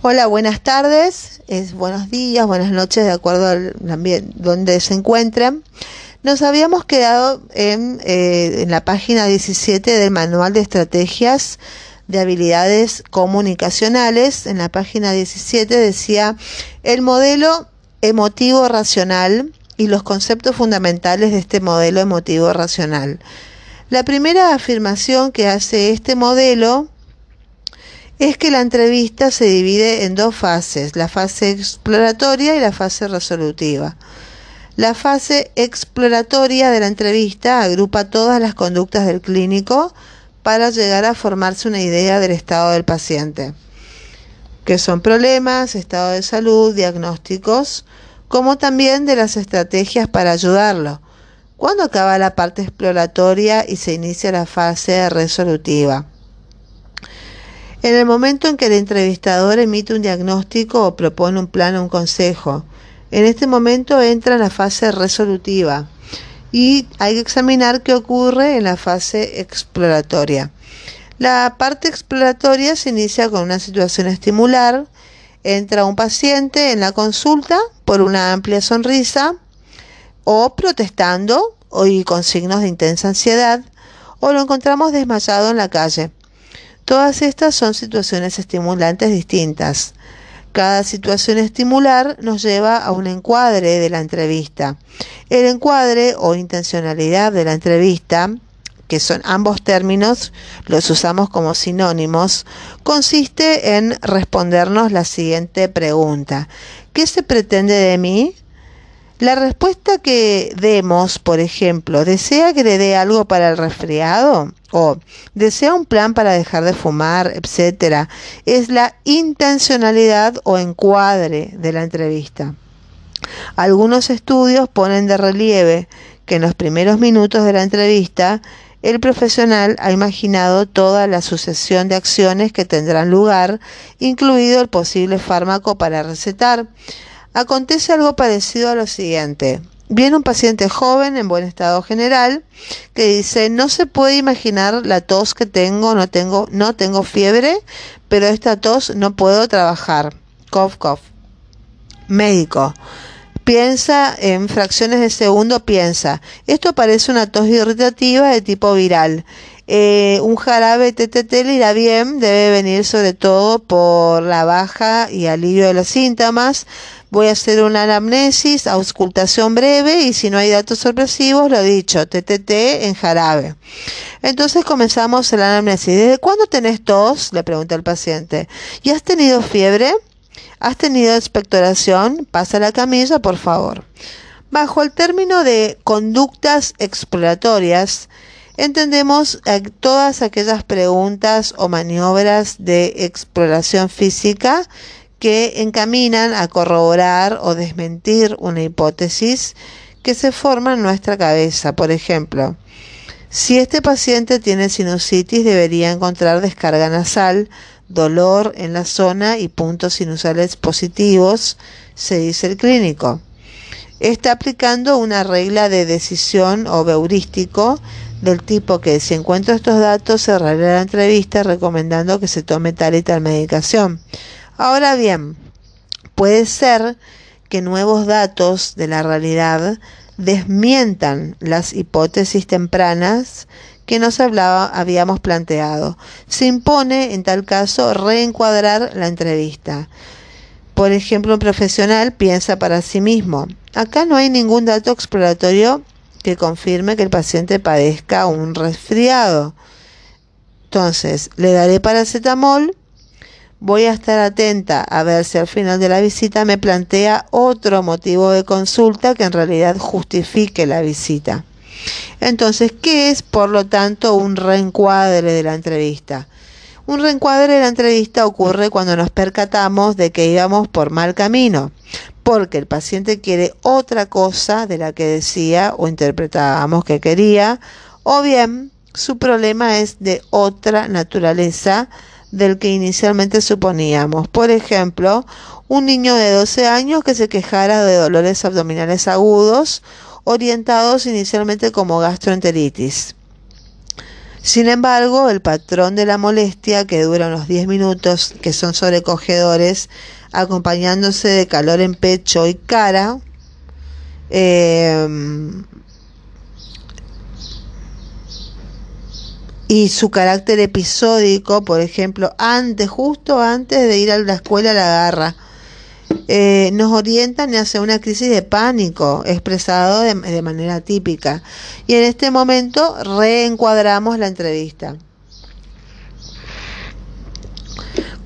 Hola, buenas tardes, es buenos días, buenas noches, de acuerdo al ambiente donde se encuentren. Nos habíamos quedado en, eh, en la página 17 del Manual de Estrategias de Habilidades Comunicacionales. En la página 17 decía el modelo emotivo racional y los conceptos fundamentales de este modelo emotivo racional. La primera afirmación que hace este modelo es que la entrevista se divide en dos fases, la fase exploratoria y la fase resolutiva. La fase exploratoria de la entrevista agrupa todas las conductas del clínico para llegar a formarse una idea del estado del paciente, que son problemas, estado de salud, diagnósticos, como también de las estrategias para ayudarlo. Cuando acaba la parte exploratoria y se inicia la fase resolutiva. En el momento en que el entrevistador emite un diagnóstico o propone un plan o un consejo, en este momento entra en la fase resolutiva y hay que examinar qué ocurre en la fase exploratoria. La parte exploratoria se inicia con una situación estimular. Entra un paciente en la consulta por una amplia sonrisa o protestando y con signos de intensa ansiedad o lo encontramos desmayado en la calle. Todas estas son situaciones estimulantes distintas. Cada situación estimular nos lleva a un encuadre de la entrevista. El encuadre o intencionalidad de la entrevista, que son ambos términos, los usamos como sinónimos, consiste en respondernos la siguiente pregunta. ¿Qué se pretende de mí? La respuesta que demos, por ejemplo, ¿desea que le dé algo para el resfriado? ¿O desea un plan para dejar de fumar, etcétera? Es la intencionalidad o encuadre de la entrevista. Algunos estudios ponen de relieve que en los primeros minutos de la entrevista el profesional ha imaginado toda la sucesión de acciones que tendrán lugar, incluido el posible fármaco para recetar acontece algo parecido a lo siguiente. Viene un paciente joven en buen estado general que dice, no se puede imaginar la tos que tengo, no tengo, no tengo fiebre, pero esta tos no puedo trabajar. Cough, cough. Médico. Piensa en fracciones de segundo, piensa. Esto parece una tos irritativa de tipo viral. Eh, un jarabe TTT le irá bien, debe venir sobre todo por la baja y alivio de los síntomas voy a hacer una anamnesis, auscultación breve y si no hay datos sorpresivos, lo dicho, TTT en jarabe. Entonces comenzamos la anamnesis. ¿Desde cuándo tenés tos? Le pregunta el paciente. ¿Y has tenido fiebre? ¿Has tenido expectoración? Pasa la camilla, por favor. Bajo el término de conductas exploratorias, entendemos todas aquellas preguntas o maniobras de exploración física que encaminan a corroborar o desmentir una hipótesis que se forma en nuestra cabeza. Por ejemplo, si este paciente tiene sinusitis, debería encontrar descarga nasal, dolor en la zona y puntos sinusales positivos, se dice el clínico. Está aplicando una regla de decisión o heurístico del tipo que si encuentro estos datos cerraré la entrevista recomendando que se tome tal y tal medicación. Ahora bien, puede ser que nuevos datos de la realidad desmientan las hipótesis tempranas que nos hablaba, habíamos planteado. Se impone, en tal caso, reencuadrar la entrevista. Por ejemplo, un profesional piensa para sí mismo, acá no hay ningún dato exploratorio que confirme que el paciente padezca un resfriado. Entonces, le daré paracetamol Voy a estar atenta a ver si al final de la visita me plantea otro motivo de consulta que en realidad justifique la visita. Entonces, ¿qué es, por lo tanto, un reencuadre de la entrevista? Un reencuadre de la entrevista ocurre cuando nos percatamos de que íbamos por mal camino, porque el paciente quiere otra cosa de la que decía o interpretábamos que quería, o bien su problema es de otra naturaleza del que inicialmente suponíamos. Por ejemplo, un niño de 12 años que se quejara de dolores abdominales agudos, orientados inicialmente como gastroenteritis. Sin embargo, el patrón de la molestia, que dura unos 10 minutos, que son sobrecogedores, acompañándose de calor en pecho y cara, eh, y su carácter episódico, por ejemplo, antes, justo antes de ir a la escuela la garra, eh, nos orientan hacia una crisis de pánico expresado de, de manera típica. Y en este momento reencuadramos la entrevista.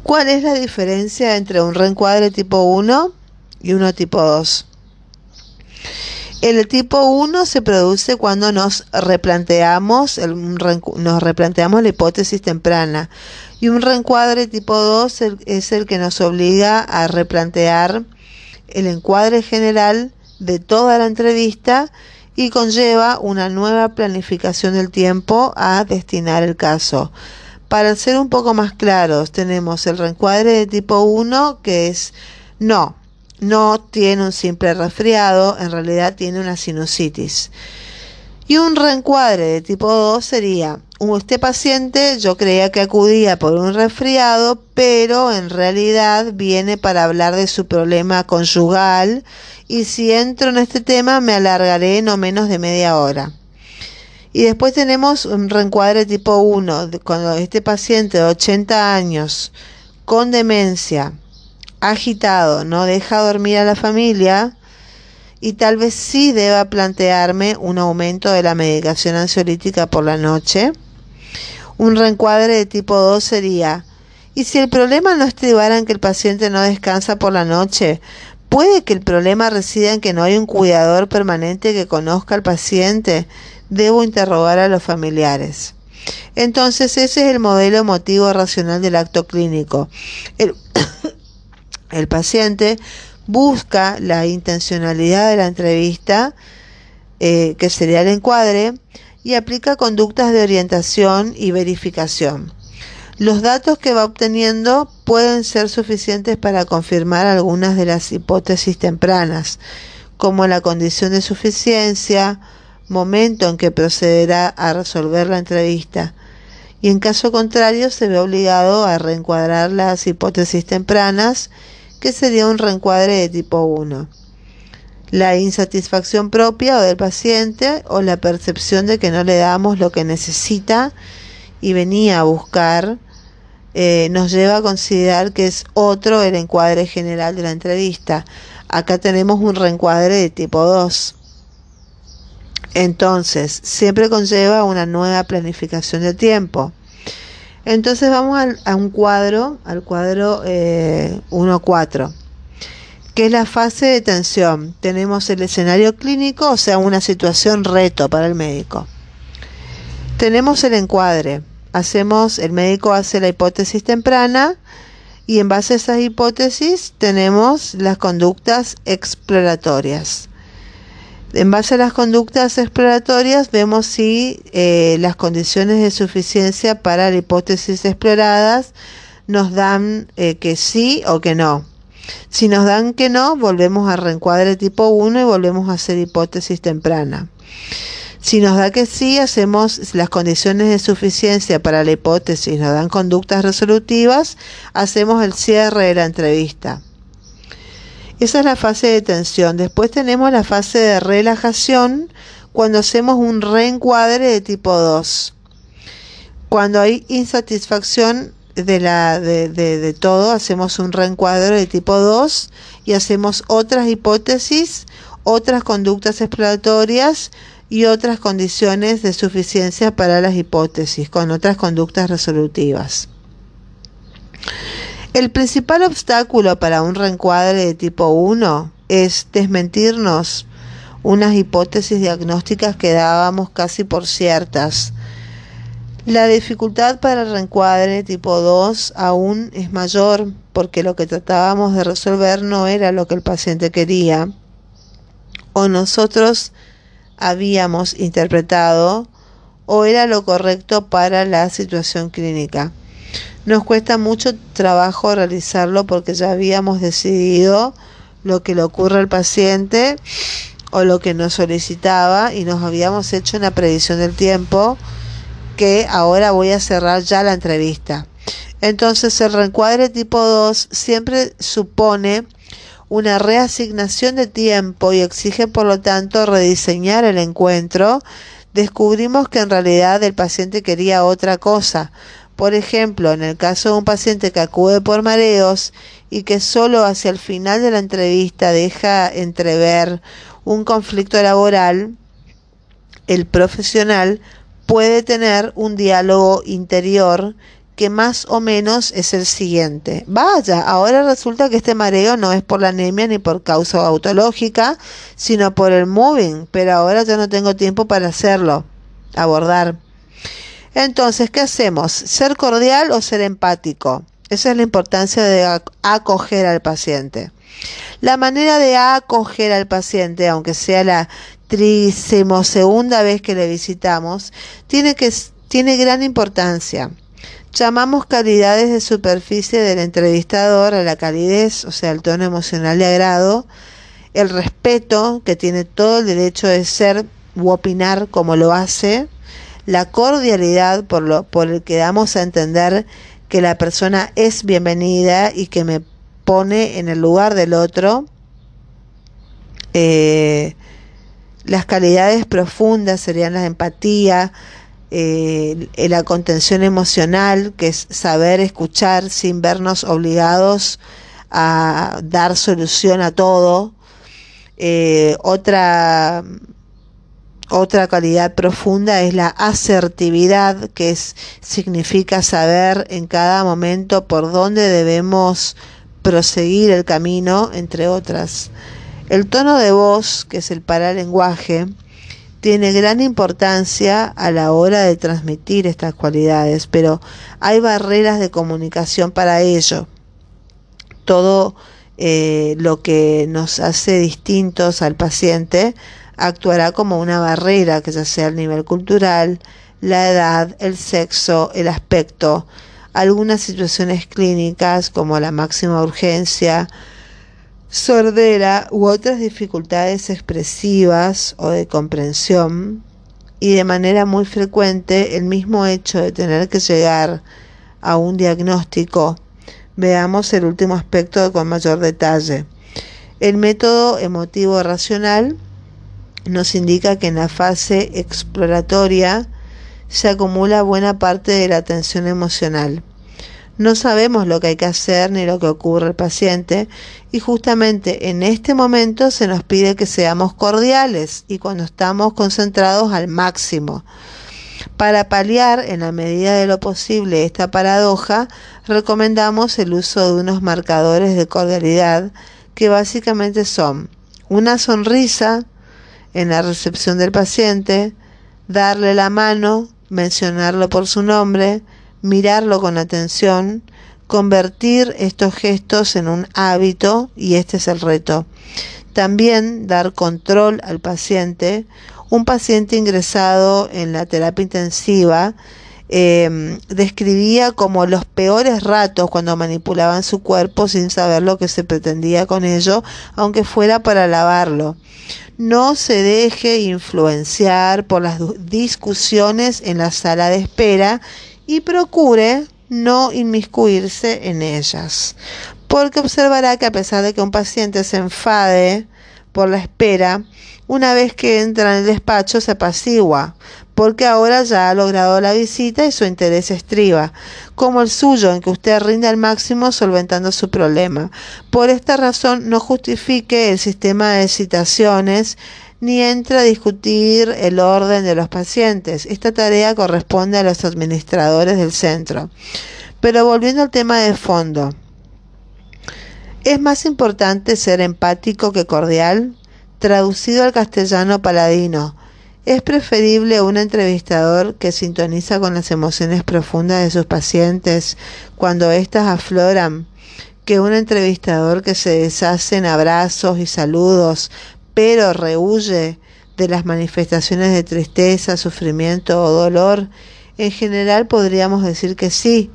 ¿Cuál es la diferencia entre un reencuadre tipo 1 y uno tipo 2? El tipo 1 se produce cuando nos replanteamos, nos replanteamos la hipótesis temprana y un reencuadre tipo 2 es el que nos obliga a replantear el encuadre general de toda la entrevista y conlleva una nueva planificación del tiempo a destinar el caso. Para ser un poco más claros, tenemos el reencuadre de tipo 1 que es no, no tiene un simple resfriado, en realidad tiene una sinusitis. Y un reencuadre de tipo 2 sería, este paciente yo creía que acudía por un resfriado, pero en realidad viene para hablar de su problema conyugal y si entro en este tema me alargaré no menos de media hora. Y después tenemos un reencuadre tipo 1, cuando este paciente de 80 años con demencia agitado, no deja dormir a la familia y tal vez sí deba plantearme un aumento de la medicación ansiolítica por la noche. Un reencuadre de tipo 2 sería, ¿y si el problema no estribara en que el paciente no descansa por la noche? ¿Puede que el problema resida en que no hay un cuidador permanente que conozca al paciente? Debo interrogar a los familiares. Entonces ese es el modelo emotivo racional del acto clínico. El el paciente busca la intencionalidad de la entrevista, eh, que sería el encuadre, y aplica conductas de orientación y verificación. Los datos que va obteniendo pueden ser suficientes para confirmar algunas de las hipótesis tempranas, como la condición de suficiencia, momento en que procederá a resolver la entrevista, y en caso contrario se ve obligado a reencuadrar las hipótesis tempranas que sería un reencuadre de tipo 1. La insatisfacción propia o del paciente o la percepción de que no le damos lo que necesita y venía a buscar eh, nos lleva a considerar que es otro el encuadre general de la entrevista. Acá tenemos un reencuadre de tipo 2. Entonces, siempre conlleva una nueva planificación de tiempo. Entonces vamos a un cuadro, al cuadro eh, 1.4, que es la fase de tensión. Tenemos el escenario clínico, o sea, una situación reto para el médico. Tenemos el encuadre. Hacemos, el médico hace la hipótesis temprana y en base a esas hipótesis tenemos las conductas exploratorias. En base a las conductas exploratorias vemos si eh, las condiciones de suficiencia para la hipótesis exploradas nos dan eh, que sí o que no. Si nos dan que no, volvemos a reencuadre tipo 1 y volvemos a hacer hipótesis temprana. Si nos da que sí, hacemos las condiciones de suficiencia para la hipótesis, nos dan conductas resolutivas, hacemos el cierre de la entrevista. Esa es la fase de tensión. Después tenemos la fase de relajación cuando hacemos un reencuadre de tipo 2. Cuando hay insatisfacción de, la, de, de, todo, hacemos un reencuadre de tipo 2 y hacemos otras hipótesis, otras conductas exploratorias y otras condiciones de suficiencia para las hipótesis, con otras conductas resolutivas. El principal obstáculo para un reencuadre de tipo 1 es desmentirnos unas hipótesis diagnósticas que dábamos casi por ciertas. La dificultad para el reencuadre tipo 2 aún es mayor porque lo que tratábamos de resolver no era lo que el paciente quería o nosotros habíamos interpretado o era lo correcto para la situación clínica. Nos cuesta mucho trabajo realizarlo porque ya habíamos decidido lo que le ocurre al paciente o lo que nos solicitaba y nos habíamos hecho una predicción del tiempo que ahora voy a cerrar ya la entrevista. Entonces el reencuadre tipo 2 siempre supone una reasignación de tiempo y exige por lo tanto rediseñar el encuentro, descubrimos que en realidad el paciente quería otra cosa. Por ejemplo, en el caso de un paciente que acude por mareos y que solo hacia el final de la entrevista deja entrever un conflicto laboral, el profesional puede tener un diálogo interior que más o menos es el siguiente. Vaya, ahora resulta que este mareo no es por la anemia ni por causa autológica, sino por el moving, pero ahora ya no tengo tiempo para hacerlo, abordar. Entonces, ¿qué hacemos? ¿Ser cordial o ser empático? Esa es la importancia de acoger al paciente. La manera de acoger al paciente, aunque sea la segunda vez que le visitamos, tiene, que, tiene gran importancia. Llamamos calidades de superficie del entrevistador a la calidez, o sea, el tono emocional de agrado, el respeto, que tiene todo el derecho de ser u opinar como lo hace, la cordialidad por, lo, por el que damos a entender que la persona es bienvenida y que me pone en el lugar del otro, eh, las calidades profundas serían la empatía, eh, la contención emocional, que es saber escuchar sin vernos obligados a dar solución a todo. Eh, otra, otra calidad profunda es la asertividad, que significa saber en cada momento por dónde debemos proseguir el camino, entre otras. El tono de voz, que es el paralenguaje, tiene gran importancia a la hora de transmitir estas cualidades, pero hay barreras de comunicación para ello. Todo eh, lo que nos hace distintos al paciente actuará como una barrera, que ya sea el nivel cultural, la edad, el sexo, el aspecto, algunas situaciones clínicas como la máxima urgencia, sordera u otras dificultades expresivas o de comprensión y de manera muy frecuente el mismo hecho de tener que llegar a un diagnóstico. Veamos el último aspecto con mayor detalle. El método emotivo racional nos indica que en la fase exploratoria se acumula buena parte de la atención emocional. No sabemos lo que hay que hacer ni lo que ocurre al paciente y justamente en este momento se nos pide que seamos cordiales y cuando estamos concentrados al máximo. Para paliar en la medida de lo posible esta paradoja, recomendamos el uso de unos marcadores de cordialidad que básicamente son una sonrisa en la recepción del paciente, darle la mano, mencionarlo por su nombre, mirarlo con atención, convertir estos gestos en un hábito y este es el reto. También dar control al paciente. Un paciente ingresado en la terapia intensiva em, describía como los peores ratos cuando manipulaban su cuerpo sin saber lo que se pretendía con ello, aunque fuera para lavarlo. No se deje influenciar por las discusiones en la sala de espera y procure no inmiscuirse en ellas, porque observará que a pesar de que un paciente se enfade por la espera, una vez que entra en el despacho se apacigua, porque ahora ya ha logrado la visita y su interés estriba, como el suyo, en que usted rinde al máximo solventando su problema. Por esta razón no justifique el sistema de citaciones ni entra a discutir el orden de los pacientes. Esta tarea corresponde a los administradores del centro. Pero volviendo al tema de fondo, ¿es más importante ser empático que cordial? Traducido al castellano paladino, ¿es preferible un entrevistador que sintoniza con las emociones profundas de sus pacientes cuando éstas afloran? que un entrevistador que se deshace en abrazos y saludos pero rehuye de las manifestaciones de tristeza, sufrimiento o dolor, en general podríamos decir que sí,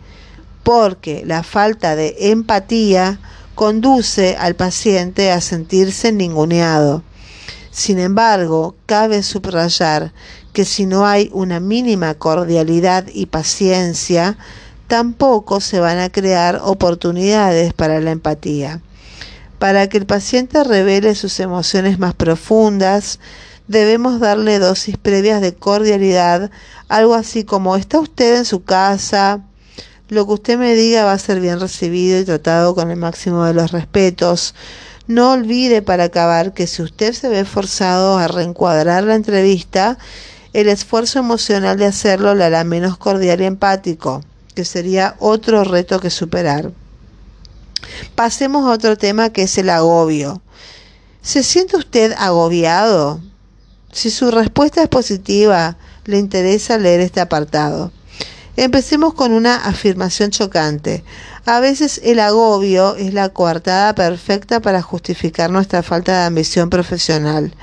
porque la falta de empatía conduce al paciente a sentirse ninguneado. Sin embargo, cabe subrayar que si no hay una mínima cordialidad y paciencia, tampoco se van a crear oportunidades para la empatía. Para que el paciente revele sus emociones más profundas, debemos darle dosis previas de cordialidad, algo así como ¿está usted en su casa? Lo que usted me diga va a ser bien recibido y tratado con el máximo de los respetos. No olvide para acabar que si usted se ve forzado a reencuadrar la entrevista, el esfuerzo emocional de hacerlo le hará menos cordial y empático, que sería otro reto que superar. Pasemos a otro tema que es el agobio. ¿Se siente usted agobiado? Si su respuesta es positiva, le interesa leer este apartado. Empecemos con una afirmación chocante. A veces el agobio es la coartada perfecta para justificar nuestra falta de ambición profesional.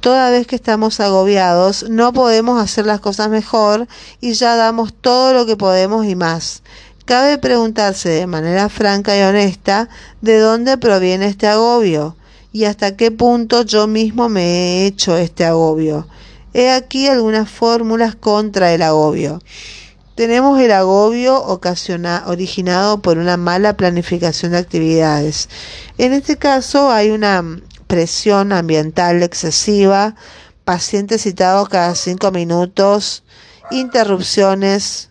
Toda vez que estamos agobiados no podemos hacer las cosas mejor y ya damos todo lo que podemos y más. Cabe preguntarse de manera franca y honesta de dónde proviene este agobio y hasta qué punto yo mismo me he hecho este agobio. He aquí algunas fórmulas contra el agobio. Tenemos el agobio originado por una mala planificación de actividades. En este caso hay una presión ambiental excesiva, pacientes citados cada cinco minutos, interrupciones,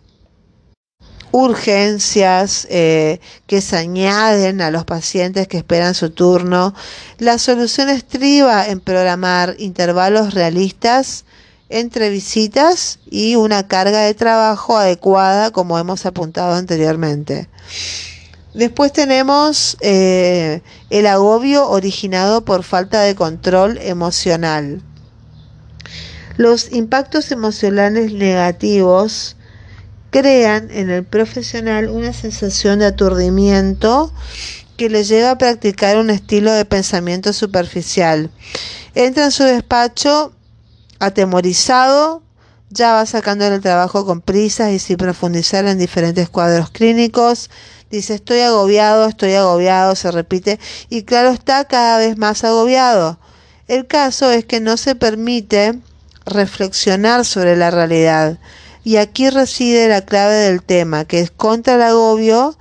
urgencias eh, que se añaden a los pacientes que esperan su turno. La solución estriba en programar intervalos realistas entre visitas y una carga de trabajo adecuada como hemos apuntado anteriormente. Después tenemos eh, el agobio originado por falta de control emocional. Los impactos emocionales negativos crean en el profesional una sensación de aturdimiento que le lleva a practicar un estilo de pensamiento superficial. Entra en su despacho atemorizado, ya va sacando el trabajo con prisas y sin profundizar en diferentes cuadros clínicos. Dice, estoy agobiado, estoy agobiado, se repite, y claro está, cada vez más agobiado. El caso es que no se permite reflexionar sobre la realidad. Y aquí reside la clave del tema, que es contra el agobio,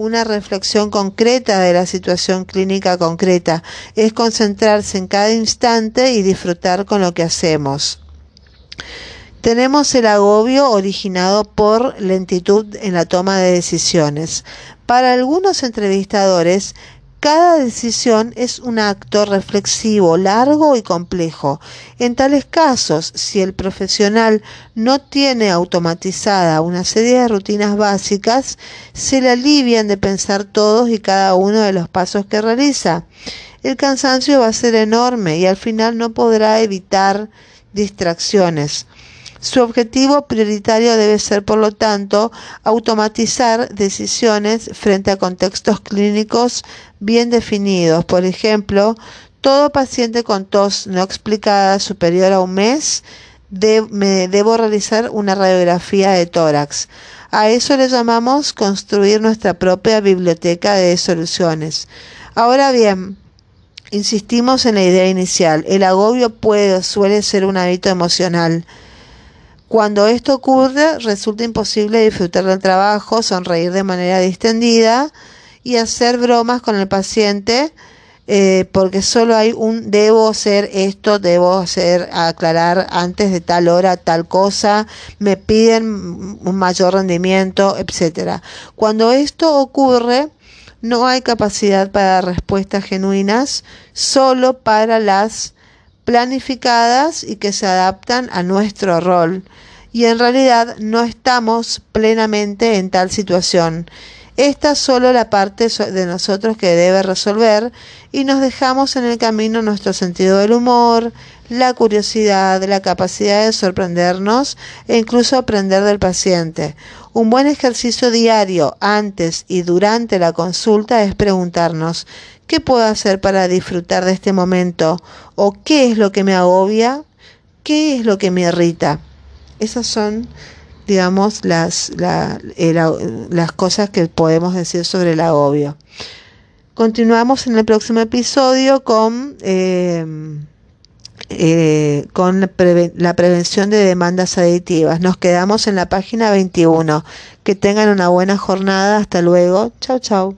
una reflexión concreta de la situación clínica concreta, es concentrarse en cada instante y disfrutar con lo que hacemos. Tenemos el agobio originado por lentitud en la toma de decisiones. Para algunos entrevistadores, cada decisión es un acto reflexivo, largo y complejo. En tales casos, si el profesional no tiene automatizada una serie de rutinas básicas, se le alivian de pensar todos y cada uno de los pasos que realiza. El cansancio va a ser enorme y al final no podrá evitar distracciones. Su objetivo prioritario debe ser, por lo tanto, automatizar decisiones frente a contextos clínicos bien definidos. Por ejemplo, todo paciente con tos no explicada superior a un mes me debo realizar una radiografía de tórax. A eso le llamamos construir nuestra propia biblioteca de soluciones. Ahora bien, insistimos en la idea inicial. El agobio puede suele ser un hábito emocional. Cuando esto ocurre, resulta imposible disfrutar del trabajo, sonreír de manera distendida y hacer bromas con el paciente, eh, porque solo hay un debo hacer esto, debo hacer aclarar antes de tal hora tal cosa, me piden un mayor rendimiento, etcétera. Cuando esto ocurre, no hay capacidad para respuestas genuinas, solo para las planificadas y que se adaptan a nuestro rol. Y en realidad no estamos plenamente en tal situación. Esta es solo la parte de nosotros que debe resolver y nos dejamos en el camino nuestro sentido del humor, la curiosidad, la capacidad de sorprendernos e incluso aprender del paciente. Un buen ejercicio diario antes y durante la consulta es preguntarnos ¿Qué puedo hacer para disfrutar de este momento? ¿O qué es lo que me agobia? ¿Qué es lo que me irrita? Esas son, digamos, las, las cosas que podemos decir sobre el agobio. Continuamos en el próximo episodio con eh, eh, con la prevención de demandas aditivas. Nos quedamos en la página 21. Que tengan una buena jornada. Hasta luego. Chau, chau.